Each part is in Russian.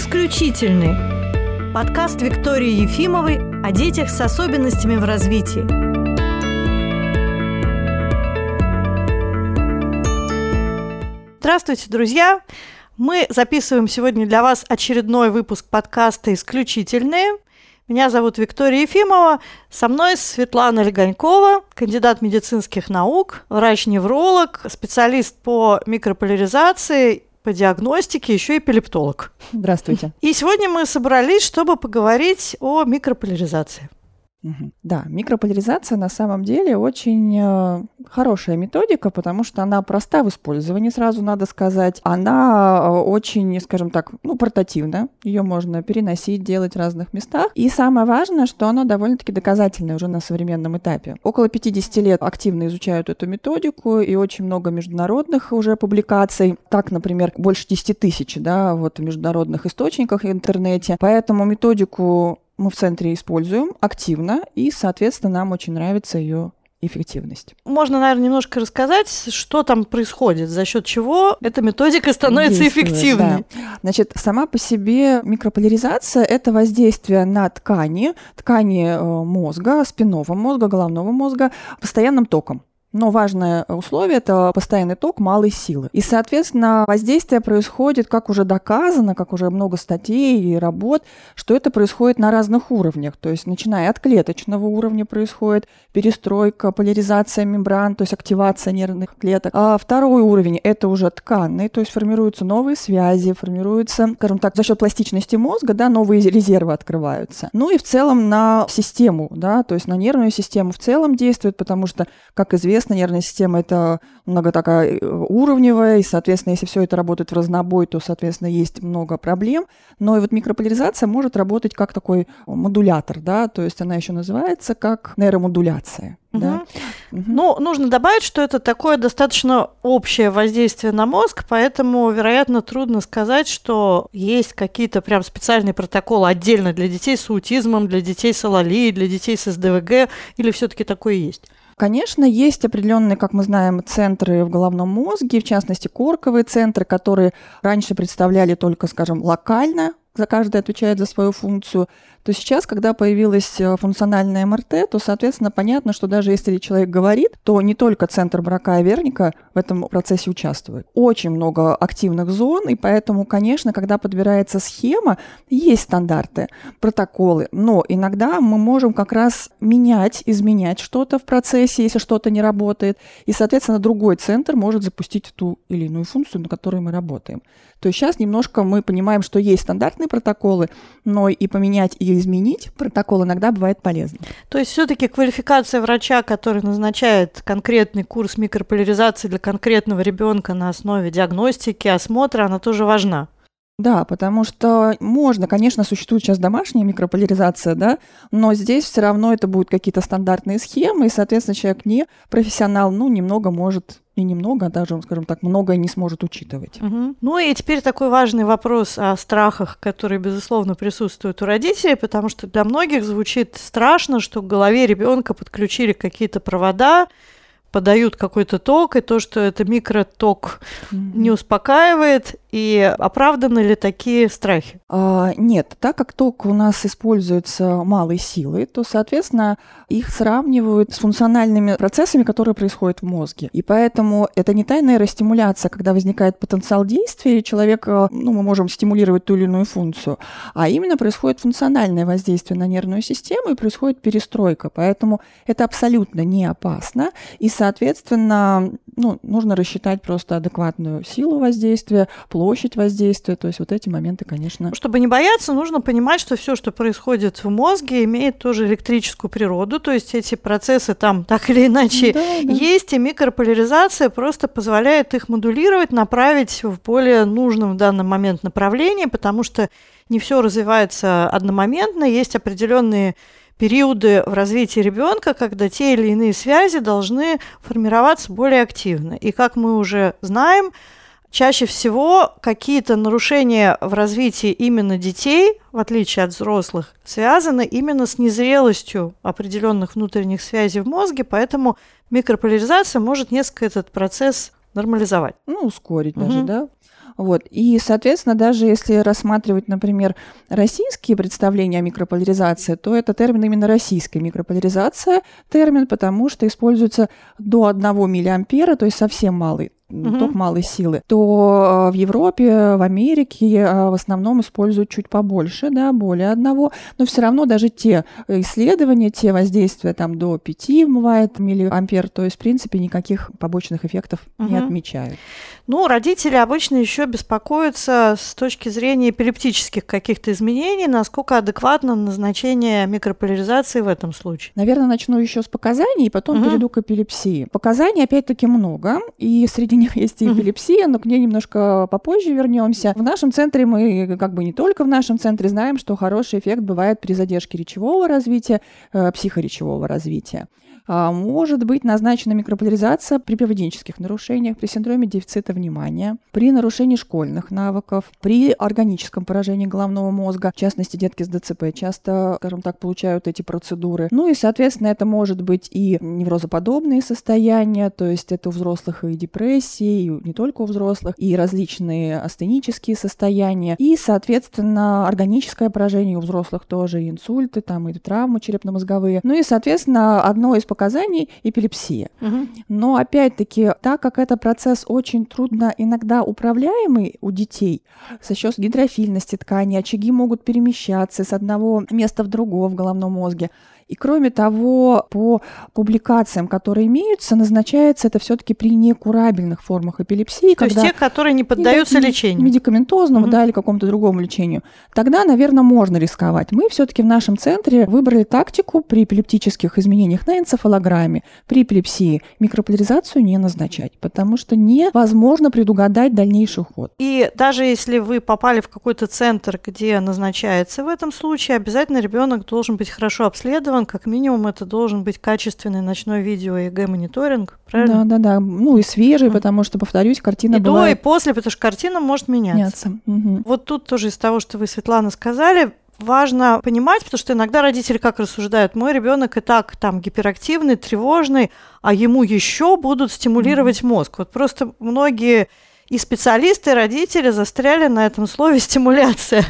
Исключительный. Подкаст Виктории Ефимовой о детях с особенностями в развитии. Здравствуйте, друзья! Мы записываем сегодня для вас очередной выпуск подкаста «Исключительные». Меня зовут Виктория Ефимова. Со мной Светлана Легонькова, кандидат медицинских наук, врач-невролог, специалист по микрополяризации по диагностике, еще и эпилептолог. Здравствуйте. И сегодня мы собрались, чтобы поговорить о микрополяризации. Да, микрополяризация на самом деле очень э, хорошая методика, потому что она проста в использовании, сразу надо сказать. Она э, очень, скажем так, ну, портативна. Ее можно переносить, делать в разных местах. И самое важное, что она довольно-таки доказательная уже на современном этапе. Около 50 лет активно изучают эту методику, и очень много международных уже публикаций. Так, например, больше 10 тысяч да, вот, в международных источниках в интернете. Поэтому методику мы в центре используем активно, и, соответственно, нам очень нравится ее эффективность. Можно, наверное, немножко рассказать, что там происходит, за счет чего эта методика становится эффективной. Да. Значит, сама по себе микрополяризация – это воздействие на ткани, ткани э, мозга, спинного мозга, головного мозга постоянным током. Но важное условие – это постоянный ток малой силы. И, соответственно, воздействие происходит, как уже доказано, как уже много статей и работ, что это происходит на разных уровнях. То есть, начиная от клеточного уровня происходит перестройка, поляризация мембран, то есть активация нервных клеток. А второй уровень – это уже тканный, то есть формируются новые связи, формируются, скажем так, за счет пластичности мозга, да, новые резервы открываются. Ну и в целом на систему, да, то есть на нервную систему в целом действует, потому что, как известно, известно, нервная система это много такая э, уровневая, и, соответственно, если все это работает в разнобой, то, соответственно, есть много проблем. Но и вот микрополяризация может работать как такой модулятор, да, то есть она еще называется как нейромодуляция. Угу. Да. Угу. Ну, нужно добавить, что это такое достаточно общее воздействие на мозг, поэтому, вероятно, трудно сказать, что есть какие-то прям специальные протоколы отдельно для детей с аутизмом, для детей с алалией, для детей с СДВГ, или все-таки такое есть? Конечно, есть определенные, как мы знаем, центры в головном мозге, в частности, корковые центры, которые раньше представляли только, скажем, локально за каждый отвечает за свою функцию, то сейчас, когда появилась э, функциональная МРТ, то, соответственно, понятно, что даже если человек говорит, то не только центр брака и верника в этом процессе участвует. Очень много активных зон, и поэтому, конечно, когда подбирается схема, есть стандарты, протоколы, но иногда мы можем как раз менять, изменять что-то в процессе, если что-то не работает, и, соответственно, другой центр может запустить ту или иную функцию, на которой мы работаем. То есть сейчас немножко мы понимаем, что есть стандартные протоколы, но и поменять и изменить протокол иногда бывает полезно. То есть все-таки квалификация врача, который назначает конкретный курс микрополяризации для конкретного ребенка на основе диагностики, осмотра, она тоже важна. Да, потому что можно, конечно, существует сейчас домашняя микрополяризация, да, но здесь все равно это будут какие-то стандартные схемы, и, соответственно, человек не профессионал, ну, немного может не немного, а даже, скажем так, многое не сможет учитывать. Угу. Ну и теперь такой важный вопрос о страхах, которые, безусловно, присутствуют у родителей, потому что для многих звучит страшно, что к голове ребенка подключили какие-то провода, подают какой-то ток, и то, что это микроток mm-hmm. не успокаивает, и оправданы ли такие страхи? А, нет, так как ток у нас используется малой силой, то, соответственно, их сравнивают с функциональными процессами, которые происходят в мозге. И поэтому это не тайная нейростимуляция, когда возникает потенциал действия, и человек, э, ну, мы можем стимулировать ту или иную функцию, а именно происходит функциональное воздействие на нервную систему и происходит перестройка. Поэтому это абсолютно не опасно. И, соответственно, ну, нужно рассчитать просто адекватную силу воздействия, площадь воздействия. То есть вот эти моменты, конечно. Чтобы не бояться, нужно понимать, что все, что происходит в мозге, имеет тоже электрическую природу то есть эти процессы там так или иначе да, да. есть, и микрополяризация просто позволяет их модулировать, направить в более нужном в данный момент направлении, потому что не все развивается одномоментно, есть определенные периоды в развитии ребенка, когда те или иные связи должны формироваться более активно. И как мы уже знаем, Чаще всего какие-то нарушения в развитии именно детей, в отличие от взрослых, связаны именно с незрелостью определенных внутренних связей в мозге, поэтому микрополяризация может несколько этот процесс нормализовать. Ну, ускорить угу. даже, да. Вот. И, соответственно, даже если рассматривать, например, российские представления о микрополяризации, то это термин именно российская микрополяризация термин, потому что используется до 1 миллиампера, то есть совсем малый угу. ток малой силы, то э, в Европе, в Америке э, в основном используют чуть побольше, да, более одного, но все равно даже те исследования, те воздействия там до 5 бывает миллиампер, то есть в принципе никаких побочных эффектов угу. не отмечают. Ну, родители обычно еще беспокоятся с точки зрения эпилептических каких-то изменений, насколько адекватно назначение микрополяризации в этом случае. Наверное, начну еще с показаний, и потом угу. перейду к эпилепсии. Показаний опять-таки много, и среди них есть и эпилепсия, но к ней немножко попозже вернемся. В нашем центре мы, как бы не только в нашем центре, знаем, что хороший эффект бывает при задержке речевого развития, э, психоречевого развития. А, может быть назначена микрополяризация при поведенческих нарушениях, при синдроме дефицита внимания, при нарушении школьных навыков, при органическом поражении головного мозга, в частности, детки с ДЦП часто, скажем так, получают эти процедуры. Ну и, соответственно, это может быть и неврозоподобные состояния, то есть это у взрослых и депрессии, и не только у взрослых, и различные астенические состояния, и, соответственно, органическое поражение у взрослых тоже, и инсульты, там, и травмы черепно-мозговые. Ну и, соответственно, одно из показаний эпилепсия. Угу. Но опять-таки, так как это процесс очень трудно иногда управляемый у детей, за счет гидрофильности ткани, очаги могут перемещаться с одного места в другое в головном мозге. И кроме того, по публикациям, которые имеются, назначается это все-таки при некурабельных формах эпилепсии. То когда есть те, которые не поддаются не, лечению. Медикаментозному, угу. да, или какому-то другому лечению. Тогда, наверное, можно рисковать. Мы все-таки в нашем центре выбрали тактику при эпилептических изменениях на энцефалограмме, при эпилепсии микрополяризацию не назначать, потому что невозможно предугадать дальнейший ход. И даже если вы попали в какой-то центр, где назначается в этом случае, обязательно ребенок должен быть хорошо обследован, сделан, как минимум это должен быть качественный ночной видео-ЭЭГ-мониторинг, правильно? Да, да, да. Ну и свежий, mm. потому что, повторюсь, картина и бывает... до, и после, потому что картина может меняться. меняться. Угу. Вот тут тоже из того, что вы, Светлана, сказали, важно понимать, потому что иногда родители как рассуждают, мой ребенок и так там гиперактивный, тревожный, а ему еще будут стимулировать mm мозг. Вот просто многие и специалисты, и родители застряли на этом слове стимуляция.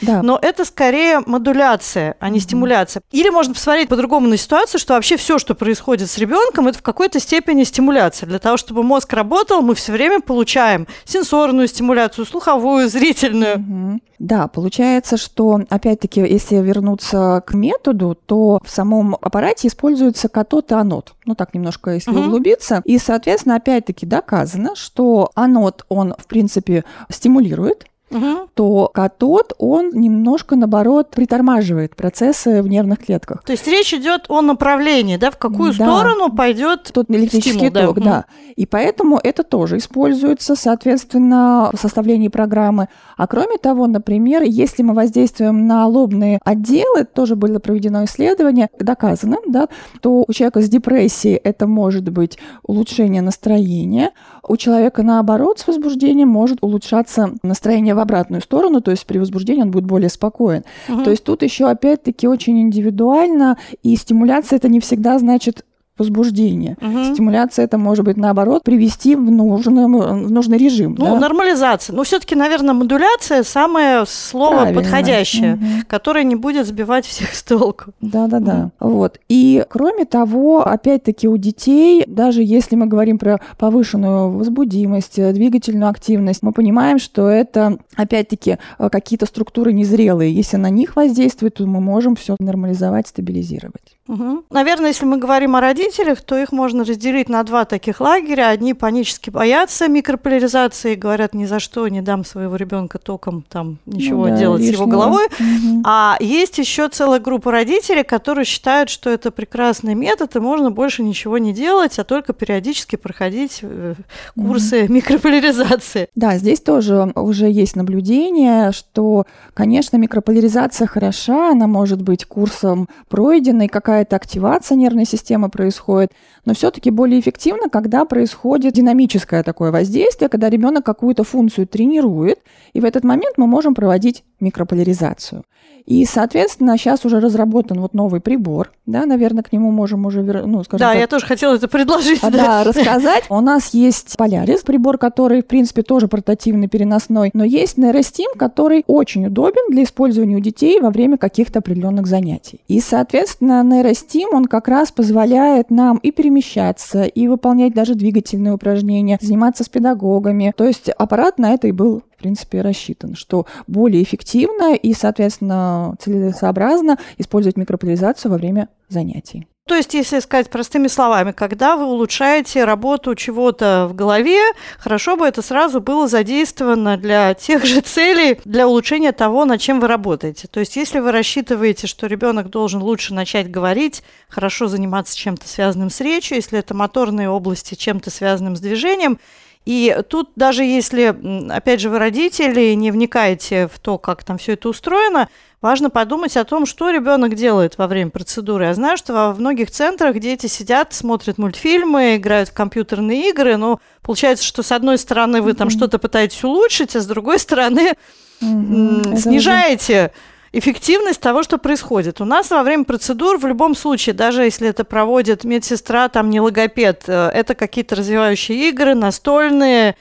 Да. Но это скорее модуляция, а не стимуляция. Или можно посмотреть по-другому на ситуацию, что вообще все, что происходит с ребенком, это в какой-то степени стимуляция. Для того, чтобы мозг работал, мы все время получаем сенсорную стимуляцию, слуховую, зрительную. Да, получается, что, опять-таки, если вернуться к методу, то в самом аппарате используется катод и анод. Ну, так немножко, если угу. углубиться. И, соответственно, опять-таки доказано, что анод, он, в принципе, стимулирует угу. то катод, он немножко, наоборот, притормаживает процессы в нервных клетках. То есть речь идет о направлении, да, в какую да. сторону пойдет тот электрический стимул, ток, да. да. И поэтому это тоже используется, соответственно, в составлении программы. А кроме того, например, если мы воздействуем на лобные отделы, тоже было проведено исследование, доказано, да, то у человека с депрессией это может быть улучшение настроения, у человека наоборот с возбуждением может улучшаться настроение обратную сторону, то есть при возбуждении он будет более спокоен. Угу. То есть тут еще опять-таки очень индивидуально, и стимуляция это не всегда значит возбуждение. Угу. Стимуляция это может быть наоборот привести в, нужный, в нужный режим. Ну, да? нормализация. Но все-таки, наверное, модуляция самое слово Правильно. подходящее, угу. которое не будет сбивать всех с толку. Да, да, да. Вот. И кроме того, опять-таки у детей, даже если мы говорим про повышенную возбудимость, двигательную активность, мы понимаем, что это опять-таки какие-то структуры незрелые. Если на них воздействует, то мы можем все нормализовать, стабилизировать. Угу. Наверное, если мы говорим о родителях, то их можно разделить на два таких лагеря. Одни панически боятся микрополяризации, говорят, ни за что не дам своего ребенка током там ничего ну, да, делать лишнего. с его головой. Угу. А есть еще целая группа родителей, которые считают, что это прекрасный метод, и можно больше ничего не делать, а только периодически проходить э, курсы угу. микрополяризации. Да, здесь тоже уже есть наблюдение, что, конечно, микрополяризация хороша, она может быть курсом пройденной, как какая-то активация нервной системы происходит, но все-таки более эффективно, когда происходит динамическое такое воздействие, когда ребенок какую-то функцию тренирует, и в этот момент мы можем проводить микрополяризацию. И, соответственно, сейчас уже разработан вот новый прибор, да, наверное, к нему можем уже, ну, скажем Да, так, я тоже хотела это предложить. А, да, рассказать. У нас есть Polaris, прибор, который, в принципе, тоже портативный, переносной, но есть NeuroSteam, который очень удобен для использования у детей во время каких-то определенных занятий. И, соответственно, NeuroSteam, он как раз позволяет нам и перемещаться, и выполнять даже двигательные упражнения, заниматься с педагогами. То есть аппарат на это и был принципе, рассчитан, что более эффективно и, соответственно, целесообразно использовать микрополяризацию во время занятий. То есть, если сказать простыми словами, когда вы улучшаете работу чего-то в голове, хорошо бы это сразу было задействовано для тех же целей, для улучшения того, над чем вы работаете. То есть, если вы рассчитываете, что ребенок должен лучше начать говорить, хорошо заниматься чем-то связанным с речью, если это моторные области, чем-то связанным с движением, и тут даже если, опять же, вы родители, не вникаете в то, как там все это устроено, важно подумать о том, что ребенок делает во время процедуры. Я знаю, что во многих центрах дети сидят, смотрят мультфильмы, играют в компьютерные игры, но получается, что с одной стороны вы там mm-hmm. что-то пытаетесь улучшить, а с другой стороны mm-hmm. снижаете эффективность того, что происходит. У нас во время процедур в любом случае, даже если это проводит медсестра, там не логопед, э, это какие-то развивающие игры, настольные,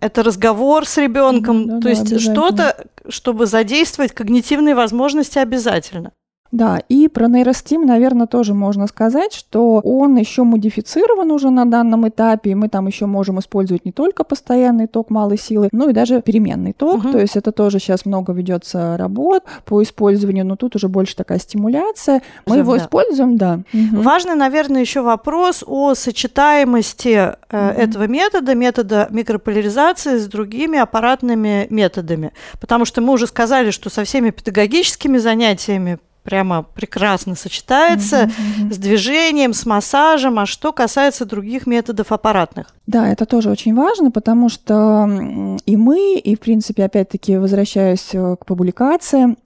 это разговор с ребенком, да, то да, есть что-то, чтобы задействовать когнитивные возможности обязательно. Да, и про нейростим, наверное, тоже можно сказать, что он еще модифицирован уже на данном этапе, и мы там еще можем использовать не только постоянный ток малой силы, но и даже переменный ток, угу. то есть это тоже сейчас много ведется работ по использованию, но тут уже больше такая стимуляция. Мы его да. используем, да. Угу. Важный, наверное, еще вопрос о сочетаемости э, угу. этого метода, метода микрополяризации с другими аппаратными методами, потому что мы уже сказали, что со всеми педагогическими занятиями прямо прекрасно сочетается mm-hmm. с движением, с массажем. А что касается других методов аппаратных? Да, это тоже очень важно, потому что и мы, и, в принципе, опять-таки, возвращаясь э, к публикациям,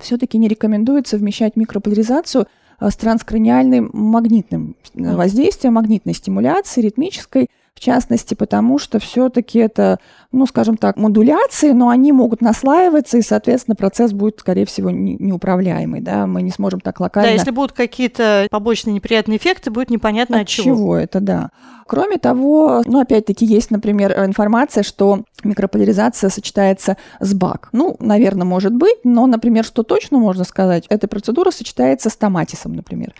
все-таки не рекомендуют совмещать микрополяризацию э, с транскраниальным магнитным mm-hmm. воздействием, магнитной стимуляцией, ритмической, в частности, потому что все-таки это ну, скажем так, модуляции, но они могут наслаиваться, и, соответственно, процесс будет, скорее всего, не, неуправляемый, да, мы не сможем так локально... Да, если будут какие-то побочные неприятные эффекты, будет непонятно от, от чего. чего это, да. Кроме того, ну, опять-таки, есть, например, информация, что микрополяризация сочетается с БАК. Ну, наверное, может быть, но, например, что точно можно сказать, эта процедура сочетается с томатисом, например.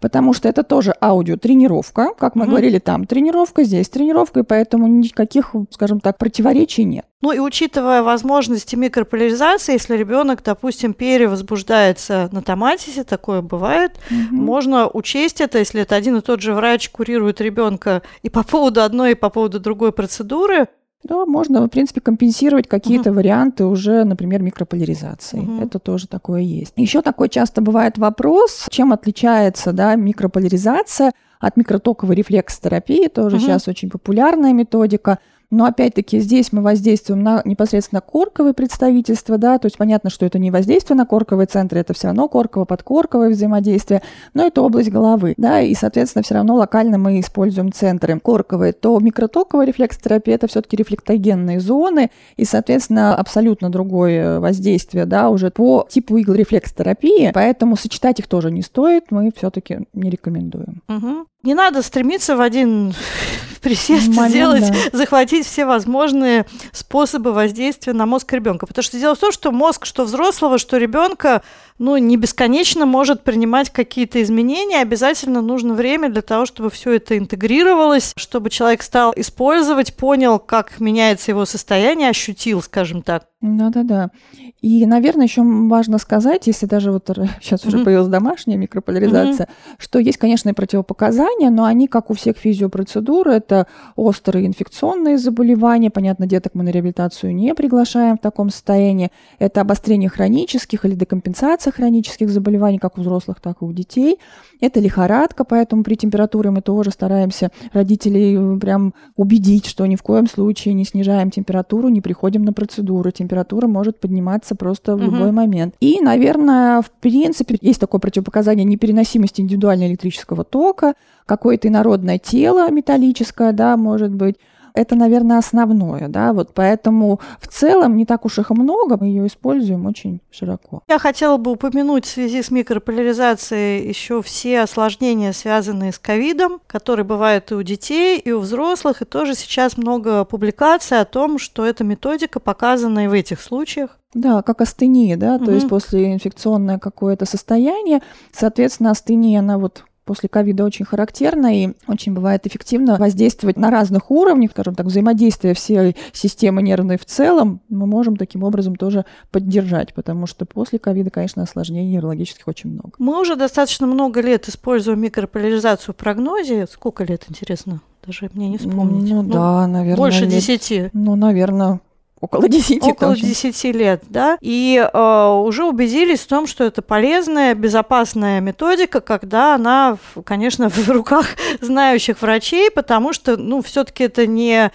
Потому что это тоже аудиотренировка, как мы mm-hmm. говорили, там тренировка, здесь тренировка, и поэтому никаких, скажем так, противоречий речи нет. Ну и учитывая возможности микрополяризации, если ребенок, допустим, перевозбуждается на томатисе, такое бывает, угу. можно учесть это, если это один и тот же врач курирует ребенка и по поводу одной, и по поводу другой процедуры, да, можно, в принципе, компенсировать какие-то uh варианты уже, например, микрополяризации. uh Это тоже такое есть. Еще такой часто бывает вопрос, чем отличается да, микрополяризация от микротоковой рефлексотерапии, тоже uh сейчас очень популярная методика. Но опять-таки здесь мы воздействуем на непосредственно корковые представительства, да, то есть понятно, что это не воздействие на корковые центры, это все равно корково-подкорковое взаимодействие, но это область головы, да, и, соответственно, все равно локально мы используем центры корковые, то микротоковая рефлексотерапия это все-таки рефлектогенные зоны, и, соответственно, абсолютно другое воздействие, да, уже по типу игл рефлексотерапии, поэтому сочетать их тоже не стоит, мы все-таки не рекомендуем. Угу. Не надо стремиться в один присест Момент, сделать, да. захватить все возможные способы воздействия на мозг ребенка. Потому что дело в том, что мозг, что взрослого, что ребенка, ну, не бесконечно может принимать какие-то изменения. Обязательно нужно время для того, чтобы все это интегрировалось, чтобы человек стал использовать, понял, как меняется его состояние, ощутил, скажем так. Да-да-да. И, наверное, еще важно сказать, если даже вот сейчас уже появилась домашняя микрополяризация, mm-hmm. что есть, конечно, и противопоказания, но они, как у всех физиопроцедур, это острые инфекционные заболевания. Понятно, деток мы на реабилитацию не приглашаем в таком состоянии. Это обострение хронических или декомпенсация хронических заболеваний, как у взрослых, так и у детей. Это лихорадка, поэтому при температуре мы тоже стараемся родителей прям убедить, что ни в коем случае не снижаем температуру, не приходим на процедуру. Температура может подниматься просто в угу. любой момент. И, наверное, в принципе, есть такое противопоказание непереносимости индивидуального электрического тока, какое-то инородное тело металлическое, да, может быть, это, наверное, основное, да, вот поэтому в целом не так уж их и много, мы ее используем очень широко. Я хотела бы упомянуть в связи с микрополяризацией еще все осложнения, связанные с ковидом, которые бывают и у детей, и у взрослых, и тоже сейчас много публикаций о том, что эта методика показана и в этих случаях. Да, как астения, да, угу. то есть после инфекционное какое-то состояние, соответственно, астения, она вот после ковида очень характерна и очень бывает эффективно воздействовать на разных уровнях, скажем так, взаимодействие всей системы нервной в целом, мы можем таким образом тоже поддержать, потому что после ковида, конечно, осложнений неврологических очень много. Мы уже достаточно много лет используем микрополяризацию в прогнозе. Сколько лет, интересно? Даже мне не вспомнить. Ну, ну да, наверное. Больше десяти. Ну, наверное, Около 10 Около точно. 10 лет, да. И э, уже убедились в том, что это полезная, безопасная методика, когда она, конечно, в руках знающих врачей, потому что, ну, все-таки это не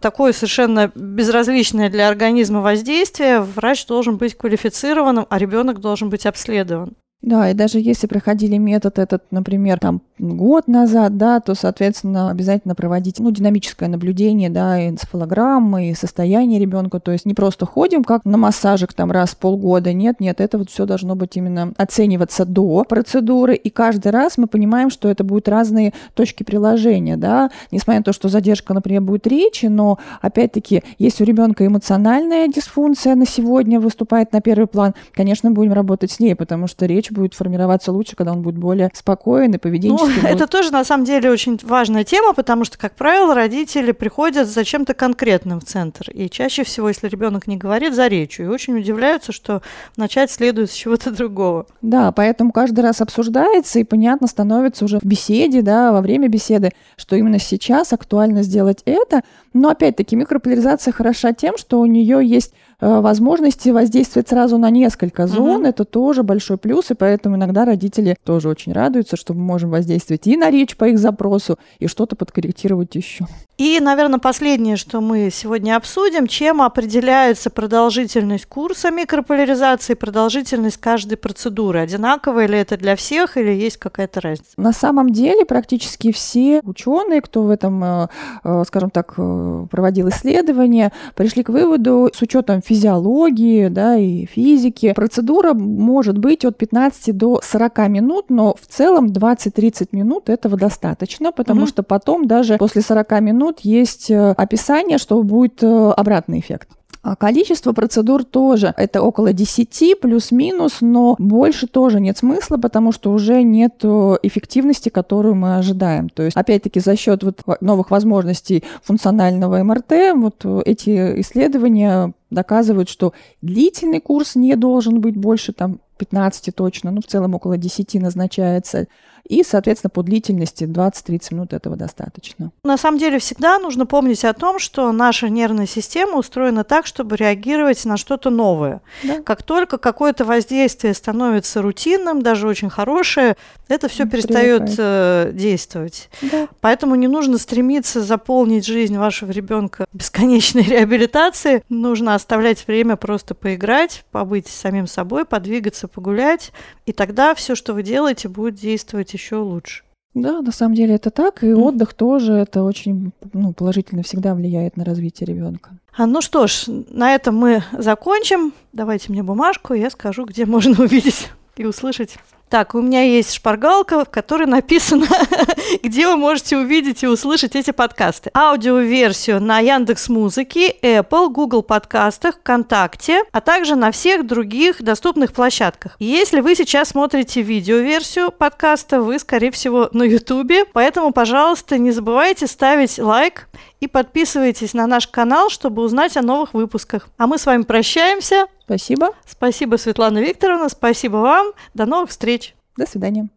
такое совершенно безразличное для организма воздействие, врач должен быть квалифицированным, а ребенок должен быть обследован. Да, и даже если проходили метод этот, например, там год назад, да, то, соответственно, обязательно проводить, ну, динамическое наблюдение, да, энцефалограммы, и состояние ребенка, то есть не просто ходим как на массажик там раз в полгода, нет, нет, это вот все должно быть именно оцениваться до процедуры, и каждый раз мы понимаем, что это будут разные точки приложения, да, несмотря на то, что задержка, например, будет речи, но, опять-таки, если у ребенка эмоциональная дисфункция на сегодня выступает на первый план, конечно, будем работать с ней, потому что речь речь будет формироваться лучше, когда он будет более спокоен и поведенческий. Ну, это тоже, на самом деле, очень важная тема, потому что, как правило, родители приходят за чем-то конкретным в центр. И чаще всего, если ребенок не говорит, за речью. И очень удивляются, что начать следует с чего-то другого. Да, поэтому каждый раз обсуждается, и понятно становится уже в беседе, да, во время беседы, что именно сейчас актуально сделать это. Но, опять-таки, микрополяризация хороша тем, что у нее есть возможности воздействовать сразу на несколько зон. Угу. Это тоже большой плюс, и поэтому иногда родители тоже очень радуются, что мы можем воздействовать и на речь по их запросу, и что-то подкорректировать еще. И, наверное, последнее, что мы сегодня обсудим, чем определяется продолжительность курса микрополяризации, продолжительность каждой процедуры. Одинаковая ли это для всех или есть какая-то разница? На самом деле практически все ученые, кто в этом, э, э, скажем так, проводил исследования, пришли к выводу с учетом физиологии, да, и физики. Процедура может быть от 15 до 40 минут, но в целом 20-30 минут этого достаточно, потому угу. что потом даже после 40 минут есть э, описание, что будет э, обратный эффект. А количество процедур тоже это около 10 плюс-минус, но больше тоже нет смысла, потому что уже нет эффективности, которую мы ожидаем. То есть, опять-таки, за счет вот новых возможностей функционального МРТ, вот эти исследования доказывают, что длительный курс не должен быть больше там 15 точно, ну в целом около 10 назначается. И, соответственно, по длительности 20-30 минут этого достаточно. На самом деле всегда нужно помнить о том, что наша нервная система устроена так, чтобы реагировать на что-то новое. Да. Как только какое-то воздействие становится рутинным, даже очень хорошее, это все перестает э, действовать. Да. Поэтому не нужно стремиться заполнить жизнь вашего ребенка бесконечной реабилитацией. Нужно оставлять время просто поиграть, побыть самим собой, подвигаться, погулять. И тогда все, что вы делаете, будет действовать еще лучше. Да, на самом деле это так, и mm. отдых тоже это очень ну, положительно всегда влияет на развитие ребенка. А, ну что ж, на этом мы закончим. Давайте мне бумажку, я скажу, где можно увидеть и услышать так, у меня есть шпаргалка, в которой написано, где вы можете увидеть и услышать эти подкасты. Аудиоверсию на Яндекс Музыке, Apple, Google подкастах, ВКонтакте, а также на всех других доступных площадках. Если вы сейчас смотрите видеоверсию подкаста, вы, скорее всего, на YouTube, поэтому, пожалуйста, не забывайте ставить лайк и подписывайтесь на наш канал, чтобы узнать о новых выпусках. А мы с вами прощаемся. Спасибо. Спасибо, Светлана Викторовна. Спасибо вам. До новых встреч. До свидания.